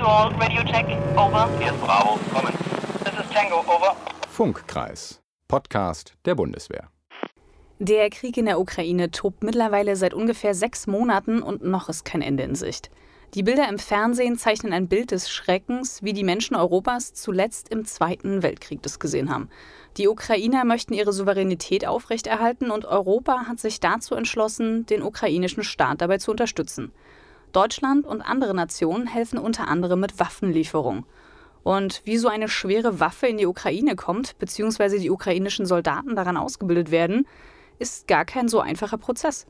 to all, radio check, over. Hier ist Bravo, kommen. This is Tango, over. Funkkreis, Podcast der Bundeswehr. Der Krieg in der Ukraine tobt mittlerweile seit ungefähr sechs Monaten und noch ist kein Ende in Sicht. Die Bilder im Fernsehen zeichnen ein Bild des Schreckens, wie die Menschen Europas zuletzt im Zweiten Weltkrieg das gesehen haben. Die Ukrainer möchten ihre Souveränität aufrechterhalten und Europa hat sich dazu entschlossen, den ukrainischen Staat dabei zu unterstützen. Deutschland und andere Nationen helfen unter anderem mit Waffenlieferungen. Und wie so eine schwere Waffe in die Ukraine kommt, beziehungsweise die ukrainischen Soldaten daran ausgebildet werden, ist gar kein so einfacher Prozess.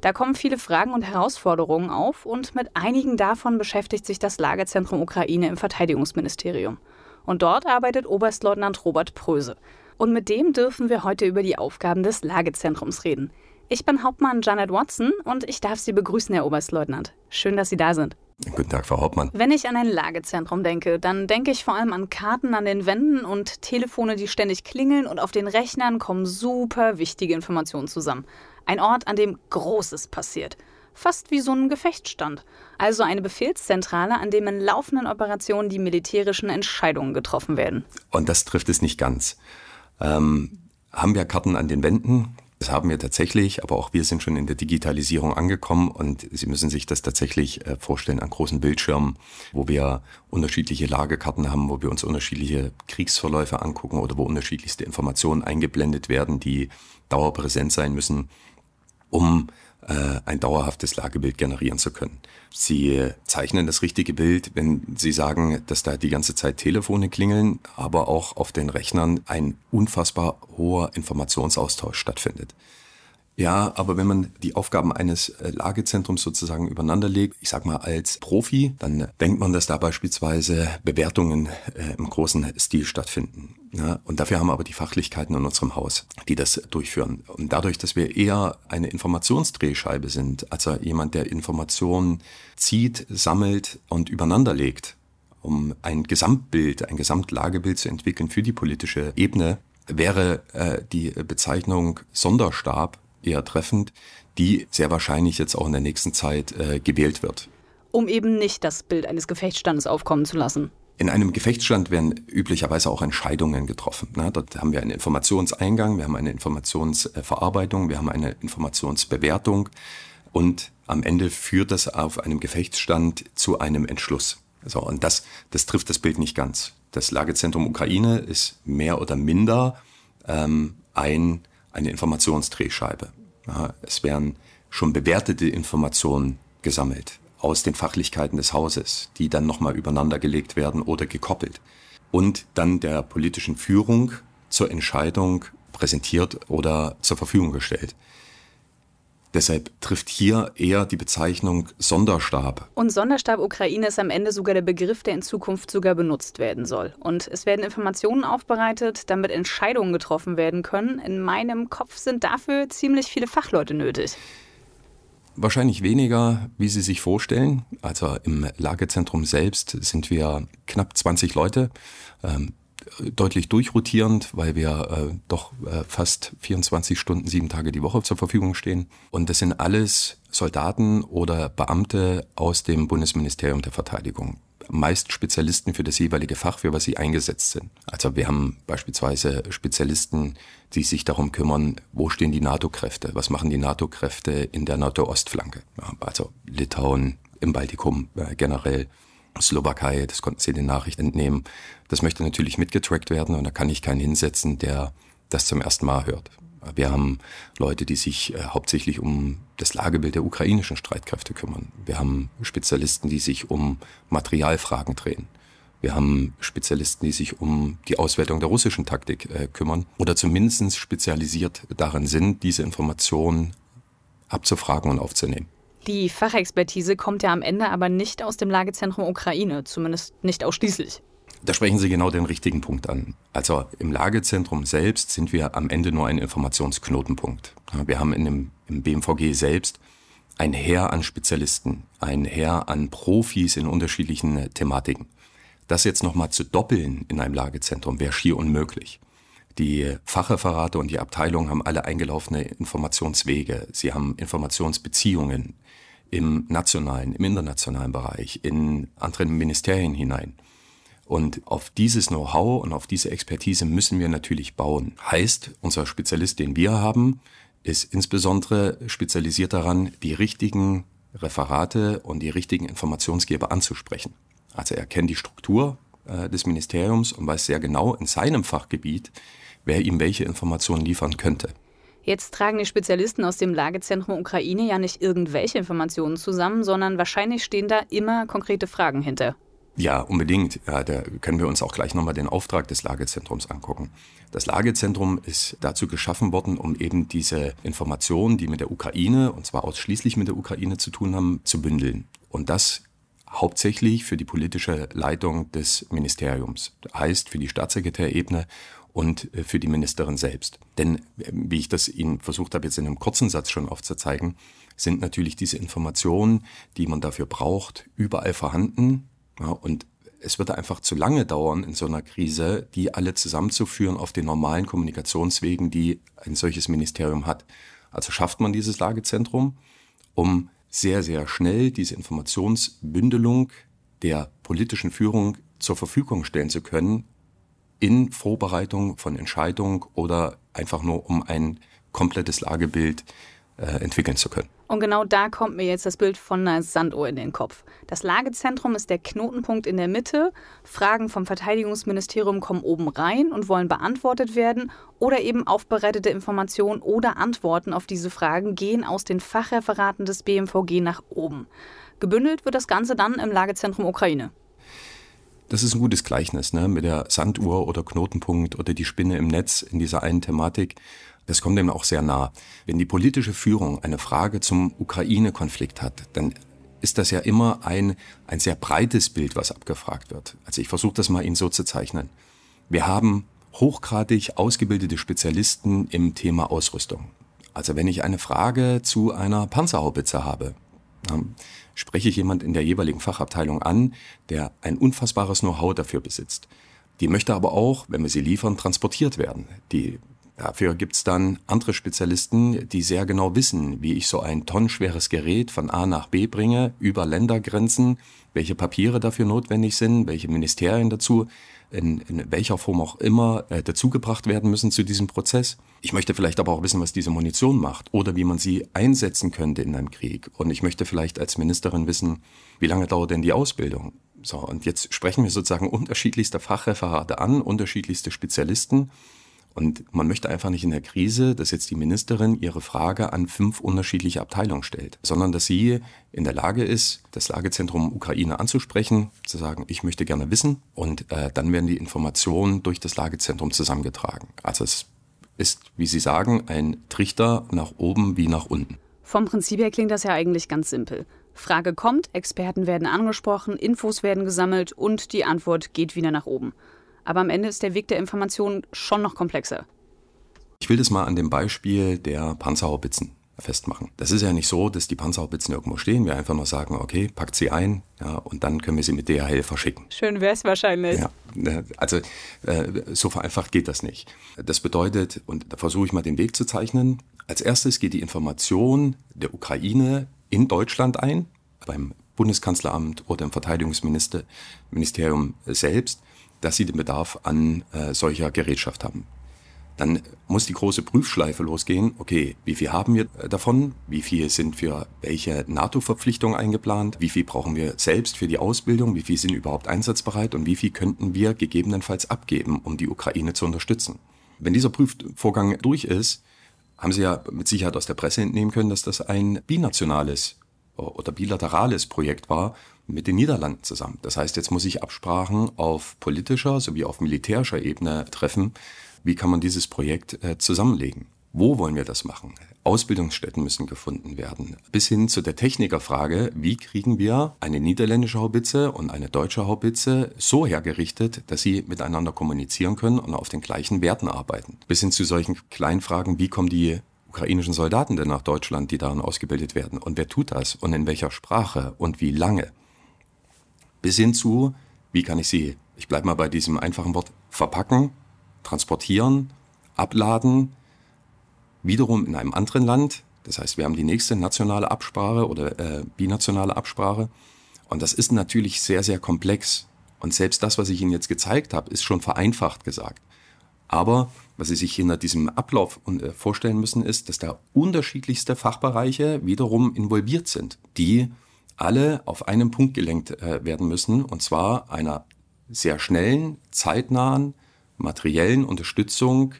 Da kommen viele Fragen und Herausforderungen auf und mit einigen davon beschäftigt sich das Lagerzentrum Ukraine im Verteidigungsministerium. Und dort arbeitet Oberstleutnant Robert Pröse. Und mit dem dürfen wir heute über die Aufgaben des Lagezentrums reden. Ich bin Hauptmann Janet Watson und ich darf Sie begrüßen, Herr Oberstleutnant. Schön, dass Sie da sind. Guten Tag, Frau Hauptmann. Wenn ich an ein Lagezentrum denke, dann denke ich vor allem an Karten an den Wänden und Telefone, die ständig klingeln und auf den Rechnern kommen super wichtige Informationen zusammen. Ein Ort, an dem Großes passiert. Fast wie so ein Gefechtsstand. Also eine Befehlszentrale, an dem in laufenden Operationen die militärischen Entscheidungen getroffen werden. Und das trifft es nicht ganz. Ähm, haben wir Karten an den Wänden? Das haben wir tatsächlich, aber auch wir sind schon in der Digitalisierung angekommen und Sie müssen sich das tatsächlich äh, vorstellen an großen Bildschirmen, wo wir unterschiedliche Lagekarten haben, wo wir uns unterschiedliche Kriegsverläufe angucken oder wo unterschiedlichste Informationen eingeblendet werden, die dauerpräsent sein müssen, um ein dauerhaftes Lagebild generieren zu können. Sie zeichnen das richtige Bild, wenn Sie sagen, dass da die ganze Zeit Telefone klingeln, aber auch auf den Rechnern ein unfassbar hoher Informationsaustausch stattfindet. Ja, aber wenn man die Aufgaben eines äh, Lagezentrums sozusagen übereinander legt, ich sag mal als Profi, dann denkt man, dass da beispielsweise Bewertungen äh, im großen Stil stattfinden. Ja, und dafür haben wir aber die Fachlichkeiten in unserem Haus, die das durchführen. Und dadurch, dass wir eher eine Informationsdrehscheibe sind, also jemand, der Informationen zieht, sammelt und übereinander legt, um ein Gesamtbild, ein Gesamtlagebild zu entwickeln für die politische Ebene, wäre äh, die Bezeichnung Sonderstab eher treffend, die sehr wahrscheinlich jetzt auch in der nächsten Zeit äh, gewählt wird. Um eben nicht das Bild eines Gefechtsstandes aufkommen zu lassen. In einem Gefechtsstand werden üblicherweise auch Entscheidungen getroffen. Ne? Dort haben wir einen Informationseingang, wir haben eine Informationsverarbeitung, wir haben eine Informationsbewertung und am Ende führt das auf einem Gefechtsstand zu einem Entschluss. So, und das, das trifft das Bild nicht ganz. Das Lagezentrum Ukraine ist mehr oder minder ähm, ein eine Informationsdrehscheibe. Es werden schon bewertete Informationen gesammelt aus den Fachlichkeiten des Hauses, die dann nochmal übereinander gelegt werden oder gekoppelt und dann der politischen Führung zur Entscheidung präsentiert oder zur Verfügung gestellt. Deshalb trifft hier eher die Bezeichnung Sonderstab. Und Sonderstab Ukraine ist am Ende sogar der Begriff, der in Zukunft sogar benutzt werden soll. Und es werden Informationen aufbereitet, damit Entscheidungen getroffen werden können. In meinem Kopf sind dafür ziemlich viele Fachleute nötig. Wahrscheinlich weniger, wie Sie sich vorstellen. Also im Lagezentrum selbst sind wir knapp 20 Leute. Ähm, deutlich durchrotierend, weil wir äh, doch äh, fast 24 Stunden, sieben Tage die Woche zur Verfügung stehen. Und das sind alles Soldaten oder Beamte aus dem Bundesministerium der Verteidigung. Meist Spezialisten für das jeweilige Fach, für was sie eingesetzt sind. Also wir haben beispielsweise Spezialisten, die sich darum kümmern, wo stehen die NATO-Kräfte, was machen die NATO-Kräfte in der NATO-Ostflanke. Ja, also Litauen, im Baltikum äh, generell. Slowakei, das konnten Sie den Nachrichten entnehmen. Das möchte natürlich mitgetrackt werden und da kann ich keinen hinsetzen, der das zum ersten Mal hört. Wir haben Leute, die sich äh, hauptsächlich um das Lagebild der ukrainischen Streitkräfte kümmern. Wir haben Spezialisten, die sich um Materialfragen drehen. Wir haben Spezialisten, die sich um die Auswertung der russischen Taktik äh, kümmern oder zumindest spezialisiert darin sind, diese Informationen abzufragen und aufzunehmen. Die Fachexpertise kommt ja am Ende aber nicht aus dem Lagezentrum Ukraine, zumindest nicht ausschließlich. Da sprechen Sie genau den richtigen Punkt an. Also im Lagezentrum selbst sind wir am Ende nur ein Informationsknotenpunkt. Wir haben in dem, im BMVG selbst ein Heer an Spezialisten, ein Heer an Profis in unterschiedlichen Thematiken. Das jetzt nochmal zu doppeln in einem Lagezentrum wäre schier unmöglich. Die Fachreferate und die Abteilungen haben alle eingelaufene Informationswege. Sie haben Informationsbeziehungen im nationalen, im internationalen Bereich, in anderen Ministerien hinein. Und auf dieses Know-how und auf diese Expertise müssen wir natürlich bauen. Heißt, unser Spezialist, den wir haben, ist insbesondere spezialisiert daran, die richtigen Referate und die richtigen Informationsgeber anzusprechen. Also er kennt die Struktur äh, des Ministeriums und weiß sehr genau in seinem Fachgebiet, wer ihm welche Informationen liefern könnte. Jetzt tragen die Spezialisten aus dem Lagezentrum Ukraine ja nicht irgendwelche Informationen zusammen, sondern wahrscheinlich stehen da immer konkrete Fragen hinter. Ja, unbedingt. Ja, da können wir uns auch gleich nochmal den Auftrag des Lagezentrums angucken. Das Lagezentrum ist dazu geschaffen worden, um eben diese Informationen, die mit der Ukraine, und zwar ausschließlich mit der Ukraine zu tun haben, zu bündeln. Und das hauptsächlich für die politische Leitung des Ministeriums, heißt für die Staatssekretärebene und äh, für die Ministerin selbst. Denn, äh, wie ich das Ihnen versucht habe, jetzt in einem kurzen Satz schon aufzuzeigen, sind natürlich diese Informationen, die man dafür braucht, überall vorhanden. Ja, und es wird einfach zu lange dauern in so einer Krise, die alle zusammenzuführen auf den normalen Kommunikationswegen, die ein solches Ministerium hat. Also schafft man dieses Lagezentrum, um sehr, sehr schnell diese Informationsbündelung der politischen Führung zur Verfügung stellen zu können, in Vorbereitung von Entscheidungen oder einfach nur um ein komplettes Lagebild äh, entwickeln zu können. Und genau da kommt mir jetzt das Bild von einer Sanduhr in den Kopf. Das Lagezentrum ist der Knotenpunkt in der Mitte. Fragen vom Verteidigungsministerium kommen oben rein und wollen beantwortet werden. Oder eben aufbereitete Informationen oder Antworten auf diese Fragen gehen aus den Fachreferaten des BMVG nach oben. Gebündelt wird das Ganze dann im Lagezentrum Ukraine. Das ist ein gutes Gleichnis ne? mit der Sanduhr oder Knotenpunkt oder die Spinne im Netz in dieser einen Thematik. Das kommt dem auch sehr nah. Wenn die politische Führung eine Frage zum Ukraine-Konflikt hat, dann ist das ja immer ein, ein sehr breites Bild, was abgefragt wird. Also ich versuche das mal Ihnen so zu zeichnen. Wir haben hochgradig ausgebildete Spezialisten im Thema Ausrüstung. Also wenn ich eine Frage zu einer Panzerhaubitze habe, spreche ich jemand in der jeweiligen Fachabteilung an, der ein unfassbares Know-how dafür besitzt. Die möchte aber auch, wenn wir sie liefern, transportiert werden. Die, dafür gibt's dann andere Spezialisten, die sehr genau wissen, wie ich so ein tonnenschweres Gerät von A nach B bringe, über Ländergrenzen, welche Papiere dafür notwendig sind, welche Ministerien dazu in, in welcher Form auch immer äh, dazugebracht werden müssen zu diesem Prozess. Ich möchte vielleicht aber auch wissen, was diese Munition macht oder wie man sie einsetzen könnte in einem Krieg. Und ich möchte vielleicht als Ministerin wissen, wie lange dauert denn die Ausbildung? So, und jetzt sprechen wir sozusagen unterschiedlichste Fachreferate an, unterschiedlichste Spezialisten. Und man möchte einfach nicht in der Krise, dass jetzt die Ministerin ihre Frage an fünf unterschiedliche Abteilungen stellt, sondern dass sie in der Lage ist, das Lagezentrum Ukraine anzusprechen, zu sagen, ich möchte gerne wissen. Und äh, dann werden die Informationen durch das Lagezentrum zusammengetragen. Also es ist, wie Sie sagen, ein Trichter nach oben wie nach unten. Vom Prinzip her klingt das ja eigentlich ganz simpel. Frage kommt, Experten werden angesprochen, Infos werden gesammelt und die Antwort geht wieder nach oben. Aber am Ende ist der Weg der Information schon noch komplexer. Ich will das mal an dem Beispiel der Panzerhaubitzen festmachen. Das ist ja nicht so, dass die Panzerhaubitzen irgendwo stehen, wir einfach nur sagen, okay, packt sie ein ja, und dann können wir sie mit DHL verschicken. Schön wäre es wahrscheinlich. Ja, ne, also äh, so vereinfacht geht das nicht. Das bedeutet, und da versuche ich mal den Weg zu zeichnen, als erstes geht die Information der Ukraine in Deutschland ein, beim Bundeskanzleramt oder im Verteidigungsministerium selbst dass sie den Bedarf an äh, solcher Gerätschaft haben. Dann muss die große Prüfschleife losgehen. Okay, wie viel haben wir äh, davon? Wie viel sind für welche NATO-Verpflichtung eingeplant? Wie viel brauchen wir selbst für die Ausbildung? Wie viel sind überhaupt einsatzbereit? Und wie viel könnten wir gegebenenfalls abgeben, um die Ukraine zu unterstützen? Wenn dieser Prüfvorgang durch ist, haben Sie ja mit Sicherheit aus der Presse entnehmen können, dass das ein binationales oder bilaterales Projekt war mit den Niederlanden zusammen. Das heißt, jetzt muss ich Absprachen auf politischer sowie auf militärischer Ebene treffen. Wie kann man dieses Projekt äh, zusammenlegen? Wo wollen wir das machen? Ausbildungsstätten müssen gefunden werden. Bis hin zu der Technikerfrage, wie kriegen wir eine niederländische Haubitze und eine deutsche Haubitze so hergerichtet, dass sie miteinander kommunizieren können und auf den gleichen Werten arbeiten. Bis hin zu solchen kleinen Fragen, wie kommen die ukrainischen Soldaten denn nach Deutschland, die darin ausgebildet werden? Und wer tut das? Und in welcher Sprache? Und wie lange? Bis hin zu, wie kann ich sie, ich bleibe mal bei diesem einfachen Wort, verpacken, transportieren, abladen, wiederum in einem anderen Land Das heißt, wir haben die nächste nationale Absprache oder äh, binationale Absprache. Und das ist natürlich sehr, sehr komplex. Und selbst das, was ich Ihnen jetzt gezeigt habe, ist schon vereinfacht gesagt. Aber was Sie sich hinter diesem Ablauf äh, vorstellen müssen, ist, dass da unterschiedlichste Fachbereiche wiederum involviert sind, die alle auf einen Punkt gelenkt äh, werden müssen, und zwar einer sehr schnellen, zeitnahen, materiellen Unterstützung,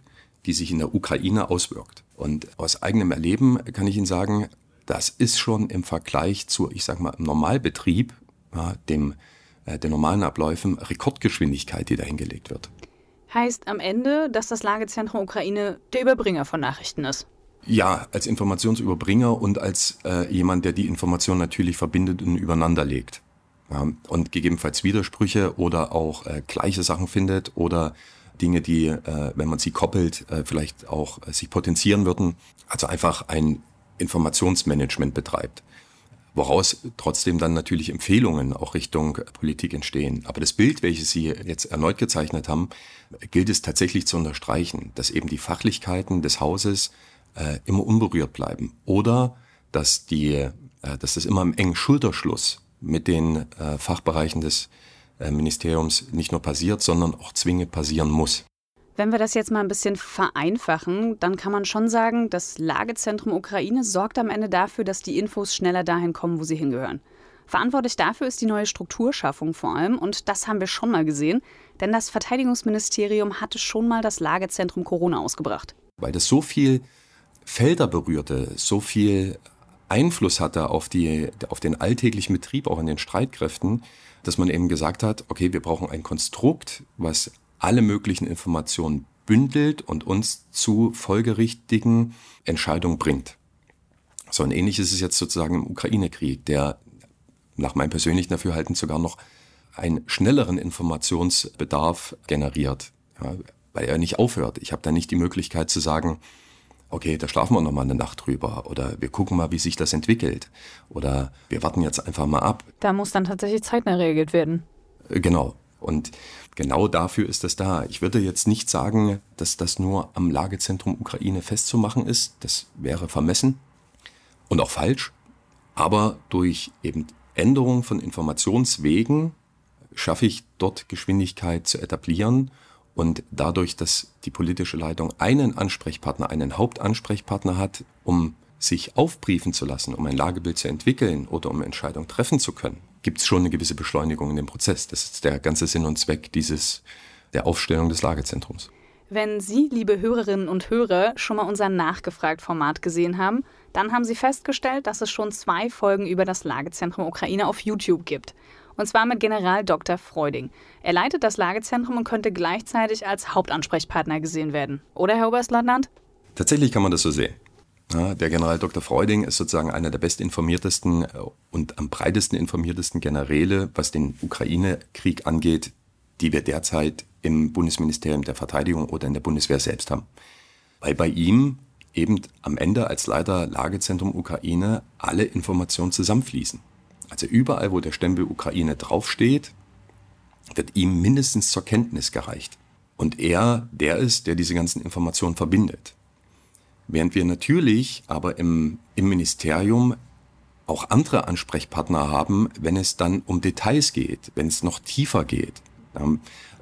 die sich in der Ukraine auswirkt. Und aus eigenem Erleben kann ich Ihnen sagen, das ist schon im Vergleich zu, ich sage mal, im Normalbetrieb, ja, dem, äh, den normalen Abläufen, Rekordgeschwindigkeit, die da hingelegt wird. Heißt am Ende, dass das Lagezentrum Ukraine der Überbringer von Nachrichten ist? Ja, als Informationsüberbringer und als äh, jemand, der die Information natürlich verbindet und übereinander legt. Ja, und gegebenenfalls Widersprüche oder auch äh, gleiche Sachen findet oder Dinge, die, äh, wenn man sie koppelt, äh, vielleicht auch äh, sich potenzieren würden. Also einfach ein Informationsmanagement betreibt. Woraus trotzdem dann natürlich Empfehlungen auch Richtung Politik entstehen. Aber das Bild, welches Sie jetzt erneut gezeichnet haben, gilt es tatsächlich zu unterstreichen, dass eben die Fachlichkeiten des Hauses äh, immer unberührt bleiben. Oder dass, die, äh, dass das immer im engen Schulterschluss mit den äh, Fachbereichen des äh, Ministeriums nicht nur passiert, sondern auch zwingend passieren muss. Wenn wir das jetzt mal ein bisschen vereinfachen, dann kann man schon sagen, das Lagezentrum Ukraine sorgt am Ende dafür, dass die Infos schneller dahin kommen, wo sie hingehören. Verantwortlich dafür ist die neue Strukturschaffung vor allem und das haben wir schon mal gesehen, denn das Verteidigungsministerium hatte schon mal das Lagezentrum Corona ausgebracht. Weil das so viel Felder berührte, so viel Einfluss hatte auf, die, auf den alltäglichen Betrieb, auch in den Streitkräften, dass man eben gesagt hat, okay, wir brauchen ein Konstrukt, was alle möglichen Informationen bündelt und uns zu folgerichtigen Entscheidungen bringt. So ein ähnlich ist es jetzt sozusagen im Ukraine-Krieg, der nach meinem persönlichen Dafürhalten sogar noch einen schnelleren Informationsbedarf generiert, ja, weil er nicht aufhört. Ich habe da nicht die Möglichkeit zu sagen, okay, da schlafen wir noch mal eine Nacht drüber oder wir gucken mal, wie sich das entwickelt oder wir warten jetzt einfach mal ab. Da muss dann tatsächlich zeitnah reagiert werden. Äh, genau. Und genau dafür ist das da. Ich würde jetzt nicht sagen, dass das nur am Lagezentrum Ukraine festzumachen ist. Das wäre vermessen und auch falsch. Aber durch eben Änderung von Informationswegen schaffe ich dort Geschwindigkeit zu etablieren und dadurch, dass die politische Leitung einen Ansprechpartner, einen Hauptansprechpartner hat, um sich aufbriefen zu lassen, um ein Lagebild zu entwickeln oder um Entscheidungen treffen zu können, gibt es schon eine gewisse Beschleunigung in dem Prozess. Das ist der ganze Sinn und Zweck dieses, der Aufstellung des Lagezentrums. Wenn Sie, liebe Hörerinnen und Hörer, schon mal unser Nachgefragt-Format gesehen haben, dann haben Sie festgestellt, dass es schon zwei Folgen über das Lagezentrum Ukraine auf YouTube gibt. Und zwar mit General Dr. Freuding. Er leitet das Lagezentrum und könnte gleichzeitig als Hauptansprechpartner gesehen werden. Oder, Herr Oberstleutnant? Tatsächlich kann man das so sehen. Ja, der General Dr. Freuding ist sozusagen einer der bestinformiertesten äh, und am breitesten informiertesten Generäle, was den Ukraine-Krieg angeht, die wir derzeit im Bundesministerium der Verteidigung oder in der Bundeswehr selbst haben. Weil bei ihm eben am Ende als Leiter Lagezentrum Ukraine alle Informationen zusammenfließen. Also überall, wo der Stempel Ukraine draufsteht, wird ihm mindestens zur Kenntnis gereicht. Und er der ist, der diese ganzen Informationen verbindet. Während wir natürlich aber im, im Ministerium auch andere Ansprechpartner haben, wenn es dann um Details geht, wenn es noch tiefer geht,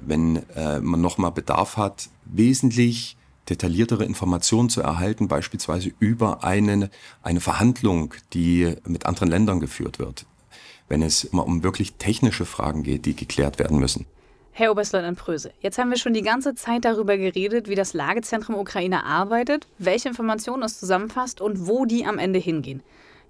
wenn äh, man nochmal Bedarf hat, wesentlich detailliertere Informationen zu erhalten, beispielsweise über eine, eine Verhandlung, die mit anderen Ländern geführt wird, wenn es immer um wirklich technische Fragen geht, die geklärt werden müssen. Herr Oberstleutnant Pröse, jetzt haben wir schon die ganze Zeit darüber geredet, wie das Lagezentrum Ukraine arbeitet, welche Informationen es zusammenfasst und wo die am Ende hingehen.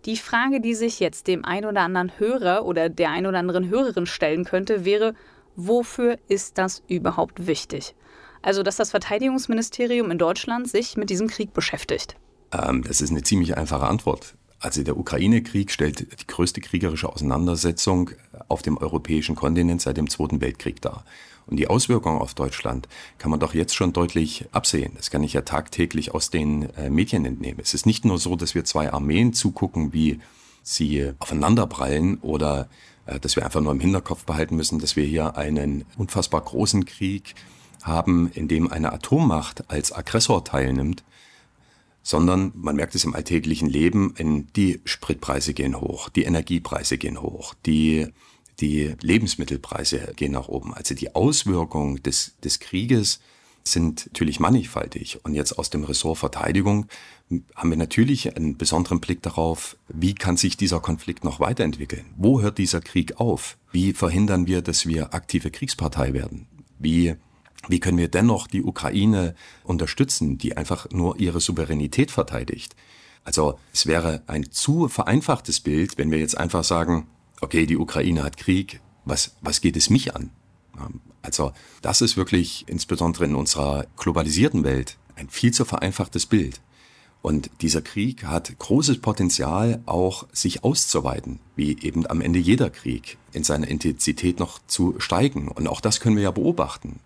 Die Frage, die sich jetzt dem ein oder anderen Hörer oder der ein oder anderen Hörerin stellen könnte, wäre, wofür ist das überhaupt wichtig? Also, dass das Verteidigungsministerium in Deutschland sich mit diesem Krieg beschäftigt. Ähm, das ist eine ziemlich einfache Antwort. Also der Ukraine-Krieg stellt die größte kriegerische Auseinandersetzung auf dem europäischen Kontinent seit dem Zweiten Weltkrieg dar. Und die Auswirkungen auf Deutschland kann man doch jetzt schon deutlich absehen. Das kann ich ja tagtäglich aus den äh, Medien entnehmen. Es ist nicht nur so, dass wir zwei Armeen zugucken, wie sie aufeinanderprallen oder äh, dass wir einfach nur im Hinterkopf behalten müssen, dass wir hier einen unfassbar großen Krieg haben, in dem eine Atommacht als Aggressor teilnimmt, sondern man merkt es im alltäglichen Leben, die Spritpreise gehen hoch, die Energiepreise gehen hoch, die, die Lebensmittelpreise gehen nach oben. Also die Auswirkungen des, des Krieges sind natürlich mannigfaltig. Und jetzt aus dem Ressort Verteidigung haben wir natürlich einen besonderen Blick darauf, wie kann sich dieser Konflikt noch weiterentwickeln? Wo hört dieser Krieg auf? Wie verhindern wir, dass wir aktive Kriegspartei werden? Wie, wie können wir dennoch die Ukraine unterstützen, die einfach nur ihre Souveränität verteidigt? Also es wäre ein zu vereinfachtes Bild, wenn wir jetzt einfach sagen, okay, die Ukraine hat Krieg, was, was geht es mich an? Also das ist wirklich insbesondere in unserer globalisierten Welt ein viel zu vereinfachtes Bild. Und dieser Krieg hat großes Potenzial, auch sich auszuweiten, wie eben am Ende jeder Krieg, in seiner Intensität noch zu steigen. Und auch das können wir ja beobachten.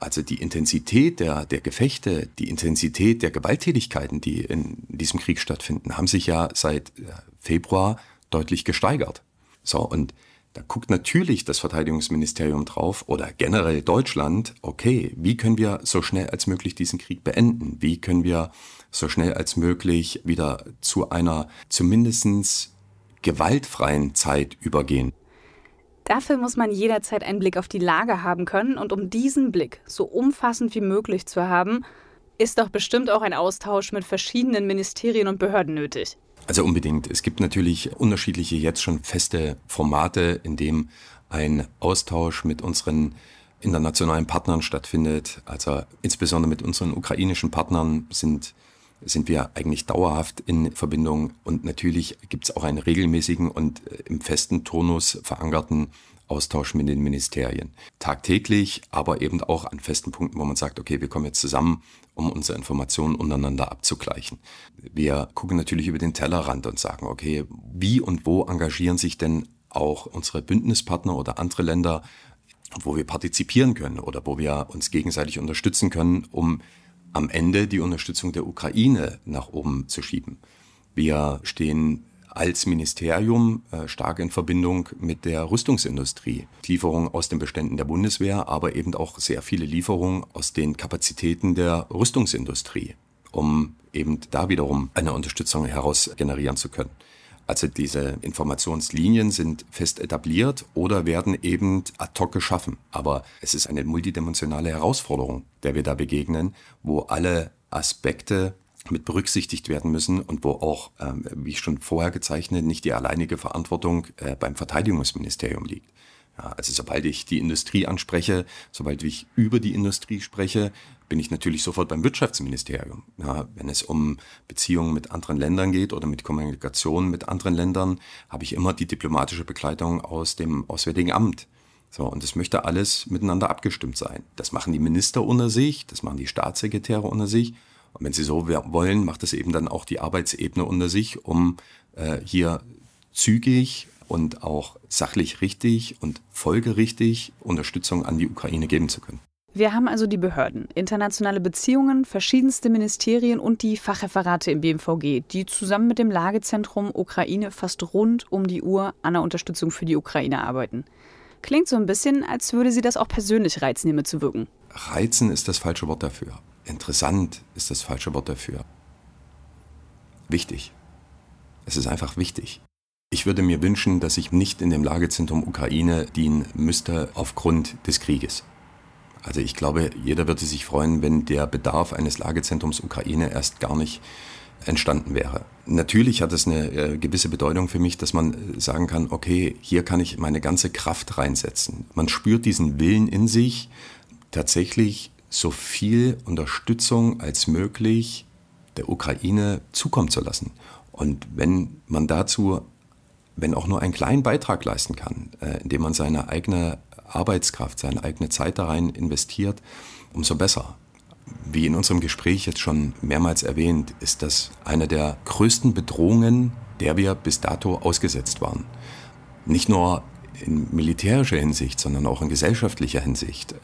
Also die Intensität der, der Gefechte, die Intensität der Gewalttätigkeiten, die in diesem Krieg stattfinden, haben sich ja seit äh, Februar deutlich gesteigert. So, und da guckt natürlich das Verteidigungsministerium drauf oder generell Deutschland, okay, wie können wir so schnell als möglich diesen Krieg beenden? Wie können wir so schnell als möglich wieder zu einer zumindest gewaltfreien Zeit übergehen? Dafür muss man jederzeit einen Blick auf die Lage haben können und um diesen Blick so umfassend wie möglich zu haben, ist doch bestimmt auch ein Austausch mit verschiedenen Ministerien und Behörden nötig. Also unbedingt. Es gibt natürlich unterschiedliche jetzt schon feste Formate, in dem ein Austausch mit unseren internationalen Partnern stattfindet. Also insbesondere mit unseren ukrainischen Partnern sind, sind wir eigentlich dauerhaft in Verbindung. Und natürlich gibt es auch einen regelmäßigen und äh, im festen Turnus verankerten Austausch mit den Ministerien. Tagtäglich, aber eben auch an festen Punkten, wo man sagt, okay, wir kommen jetzt zusammen, um unsere Informationen untereinander abzugleichen. Wir gucken natürlich über den Tellerrand und sagen, okay, wie und wo engagieren sich denn auch unsere Bündnispartner oder andere Länder, wo wir partizipieren können oder wo wir uns gegenseitig unterstützen können, um am Ende die Unterstützung der Ukraine nach oben zu schieben. Wir stehen als Ministerium äh, stark in Verbindung mit der Rüstungsindustrie. Lieferungen aus den Beständen der Bundeswehr, aber eben auch sehr viele Lieferungen aus den Kapazitäten der Rüstungsindustrie, um eben da wiederum eine Unterstützung heraus generieren zu können. Also diese Informationslinien sind fest etabliert oder werden eben ad hoc geschaffen. Aber es ist eine multidimensionale Herausforderung, der wir da begegnen, wo alle Aspekte mit berücksichtigt werden müssen und wo auch, ähm, wie ich schon vorher gezeichnet, nicht die alleinige Verantwortung äh, beim Verteidigungsministerium liegt. Ja, also sobald ich die Industrie anspreche, sobald ich über die Industrie spreche, bin ich natürlich sofort beim Wirtschaftsministerium. Ja, wenn es um Beziehungen mit anderen Ländern geht oder mit Kommunikation mit anderen Ländern, habe ich immer die diplomatische Begleitung aus dem Auswärtigen Amt. So, und das möchte alles miteinander abgestimmt sein. Das machen die Minister unter sich, das machen die Staatssekretäre unter sich und wenn Sie so wollen, macht es eben dann auch die Arbeitsebene unter sich, um äh, hier zügig und auch sachlich richtig und folgerichtig Unterstützung an die Ukraine geben zu können. Wir haben also die Behörden, internationale Beziehungen, verschiedenste Ministerien und die Fachreferate im BMVG, die zusammen mit dem Lagezentrum Ukraine fast rund um die Uhr an der Unterstützung für die Ukraine arbeiten. Klingt so ein bisschen, als würde sie das auch persönlich reizen, hier mitzuwirken. Reizen ist das falsche Wort dafür. Interessant ist das falsche Wort dafür. Wichtig. Es ist einfach wichtig. Ich würde mir wünschen, dass ich nicht in dem Lagezentrum Ukraine dienen müsste aufgrund des Krieges. Also ich glaube, jeder würde sich freuen, wenn der Bedarf eines Lagezentrums Ukraine erst gar nicht entstanden wäre. Natürlich hat es eine äh, gewisse Bedeutung für mich, dass man äh, sagen kann, okay, hier kann ich meine ganze Kraft reinsetzen. Man spürt diesen Willen in sich, tatsächlich so viel Unterstützung als möglich der Ukraine zukommen zu lassen. Und wenn man dazu, wenn auch nur einen kleinen Beitrag leisten kann, äh, indem man seine eigene Arbeitskraft, seine eigene Zeit da rein investiert, umso besser. Wie in unserem Gespräch jetzt schon mehrmals erwähnt, ist das eine der größten Bedrohungen, der wir bis dato ausgesetzt waren. Nicht nur in militärischer Hinsicht, sondern auch in gesellschaftlicher Hinsicht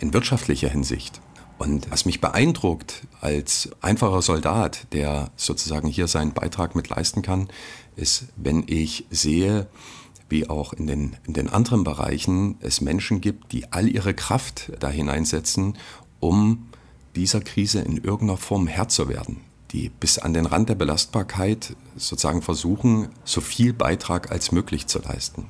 in wirtschaftlicher Hinsicht. Und was mich beeindruckt als einfacher Soldat, der sozusagen hier seinen Beitrag mit leisten kann, ist, wenn ich sehe, wie auch in den, in den anderen Bereichen es Menschen gibt, die all ihre Kraft da hineinsetzen, um dieser Krise in irgendeiner Form Herr zu werden. die bis an den Rand der Belastbarkeit sozusagen versuchen, so viel Beitrag als möglich zu leisten.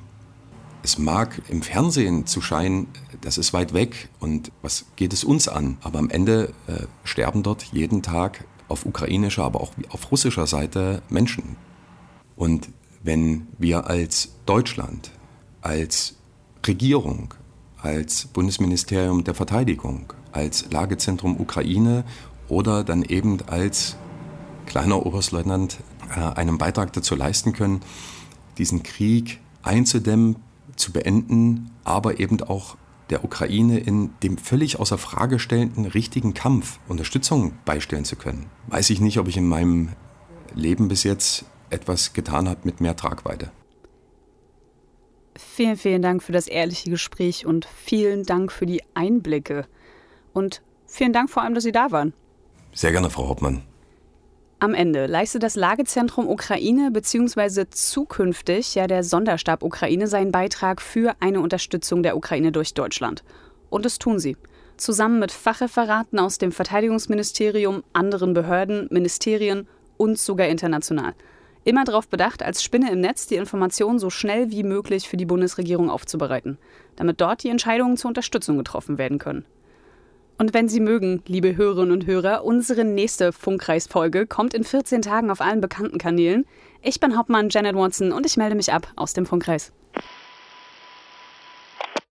Es mag im Fernsehen zu scheinen, das ist weit weg und was geht es uns an? Aber am Ende äh, sterben dort jeden Tag auf ukrainischer, aber auch auf russischer Seite Menschen. Und wenn wir als Deutschland, als Regierung, als Bundesministerium der Verteidigung, als Lagezentrum Ukraine oder dann eben als kleiner Oberstleutnant äh, einen Beitrag dazu leisten können, diesen Krieg einzudämmen, zu beenden, aber eben auch der Ukraine in dem völlig außer Frage stellenden richtigen Kampf Unterstützung beistellen zu können. Weiß ich nicht, ob ich in meinem Leben bis jetzt etwas getan habe mit mehr Tragweite. Vielen, vielen Dank für das ehrliche Gespräch und vielen Dank für die Einblicke. Und vielen Dank vor allem, dass Sie da waren. Sehr gerne, Frau Hauptmann. Am Ende leistet das Lagezentrum Ukraine bzw. zukünftig ja der Sonderstab Ukraine seinen Beitrag für eine Unterstützung der Ukraine durch Deutschland. Und das tun sie. Zusammen mit Fachreferaten aus dem Verteidigungsministerium, anderen Behörden, Ministerien und sogar international. Immer darauf bedacht, als Spinne im Netz die Informationen so schnell wie möglich für die Bundesregierung aufzubereiten, damit dort die Entscheidungen zur Unterstützung getroffen werden können. Und wenn Sie mögen, liebe Hörerinnen und Hörer, unsere nächste Funkkreisfolge kommt in 14 Tagen auf allen bekannten Kanälen. Ich bin Hauptmann Janet Watson und ich melde mich ab aus dem Funkkreis.